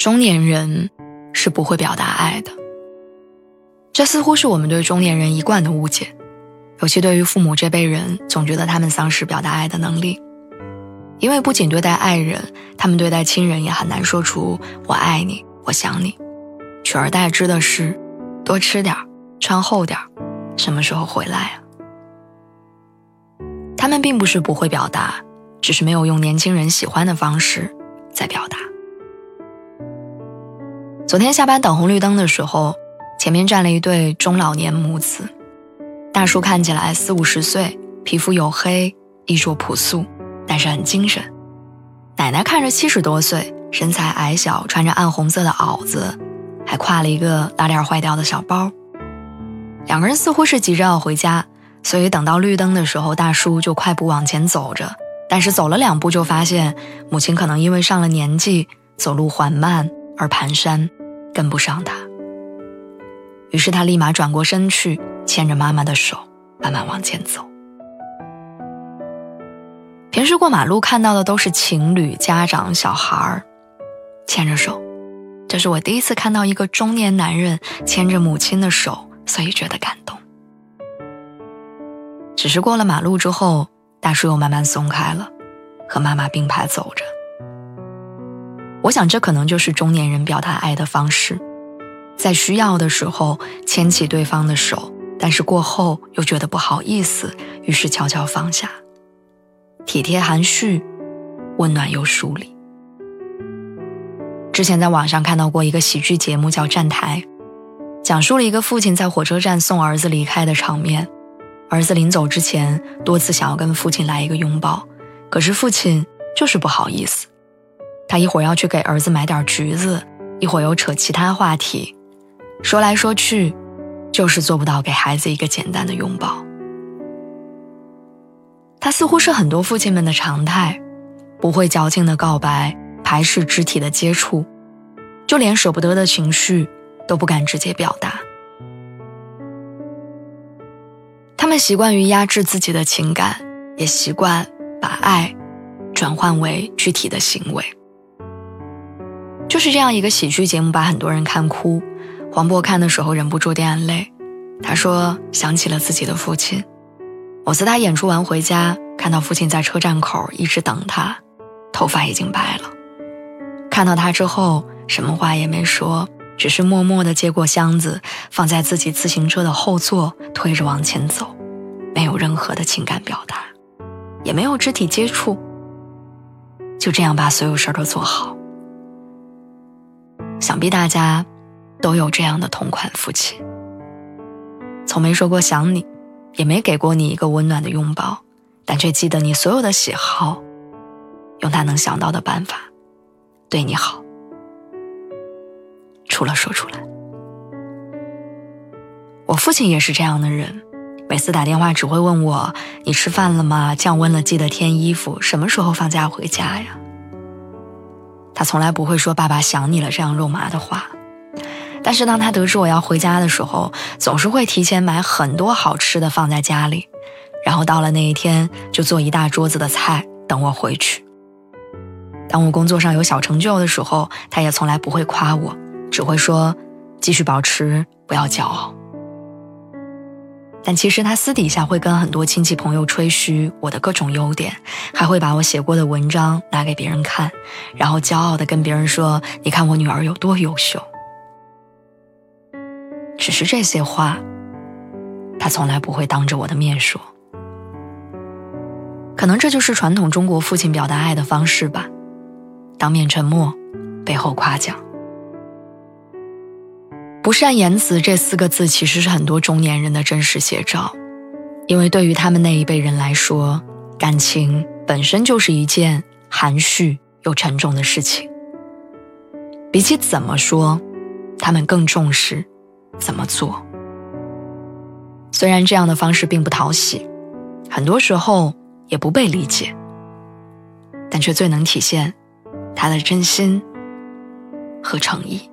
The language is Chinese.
中年人是不会表达爱的，这似乎是我们对中年人一贯的误解，尤其对于父母这辈人，总觉得他们丧失表达爱的能力。因为不仅对待爱人，他们对待亲人也很难说出“我爱你，我想你”，取而代之的是多吃点穿厚点什么时候回来啊？他们并不是不会表达，只是没有用年轻人喜欢的方式在表达。昨天下班等红绿灯的时候，前面站了一对中老年母子。大叔看起来四五十岁，皮肤黝黑，衣着朴素，但是很精神。奶奶看着七十多岁，身材矮小，穿着暗红色的袄子，还挎了一个拉链坏掉的小包。两个人似乎是急着要回家，所以等到绿灯的时候，大叔就快步往前走着。但是走了两步，就发现母亲可能因为上了年纪，走路缓慢而蹒跚。跟不上他，于是他立马转过身去，牵着妈妈的手，慢慢往前走。平时过马路看到的都是情侣、家长、小孩儿牵着手，这是我第一次看到一个中年男人牵着母亲的手，所以觉得感动。只是过了马路之后，大叔又慢慢松开了，和妈妈并排走着。我想，这可能就是中年人表达爱的方式，在需要的时候牵起对方的手，但是过后又觉得不好意思，于是悄悄放下，体贴含蓄，温暖又疏离。之前在网上看到过一个喜剧节目叫《站台》，讲述了一个父亲在火车站送儿子离开的场面，儿子临走之前多次想要跟父亲来一个拥抱，可是父亲就是不好意思。他一会儿要去给儿子买点橘子，一会儿又扯其他话题，说来说去，就是做不到给孩子一个简单的拥抱。他似乎是很多父亲们的常态，不会矫情的告白，排斥肢体的接触，就连舍不得的情绪都不敢直接表达。他们习惯于压制自己的情感，也习惯把爱转换为具体的行为。就是这样一个喜剧节目，把很多人看哭。黄渤看的时候忍不住掉眼泪。他说想起了自己的父亲。某次他演出完回家，看到父亲在车站口一直等他，头发已经白了。看到他之后，什么话也没说，只是默默地接过箱子，放在自己自行车的后座，推着往前走，没有任何的情感表达，也没有肢体接触，就这样把所有事儿都做好。想必大家都有这样的同款父亲，从没说过想你，也没给过你一个温暖的拥抱，但却记得你所有的喜好，用他能想到的办法对你好，除了说出来。我父亲也是这样的人，每次打电话只会问我：“你吃饭了吗？降温了记得添衣服，什么时候放假回家呀？”他从来不会说“爸爸想你了”这样肉麻的话，但是当他得知我要回家的时候，总是会提前买很多好吃的放在家里，然后到了那一天就做一大桌子的菜等我回去。当我工作上有小成就的时候，他也从来不会夸我，只会说：“继续保持，不要骄傲。”但其实他私底下会跟很多亲戚朋友吹嘘我的各种优点，还会把我写过的文章拿给别人看，然后骄傲的跟别人说：“你看我女儿有多优秀。”只是这些话，他从来不会当着我的面说。可能这就是传统中国父亲表达爱的方式吧，当面沉默，背后夸奖。不善言辞这四个字，其实是很多中年人的真实写照。因为对于他们那一辈人来说，感情本身就是一件含蓄又沉重的事情，比起怎么说，他们更重视怎么做。虽然这样的方式并不讨喜，很多时候也不被理解，但却最能体现他的真心和诚意。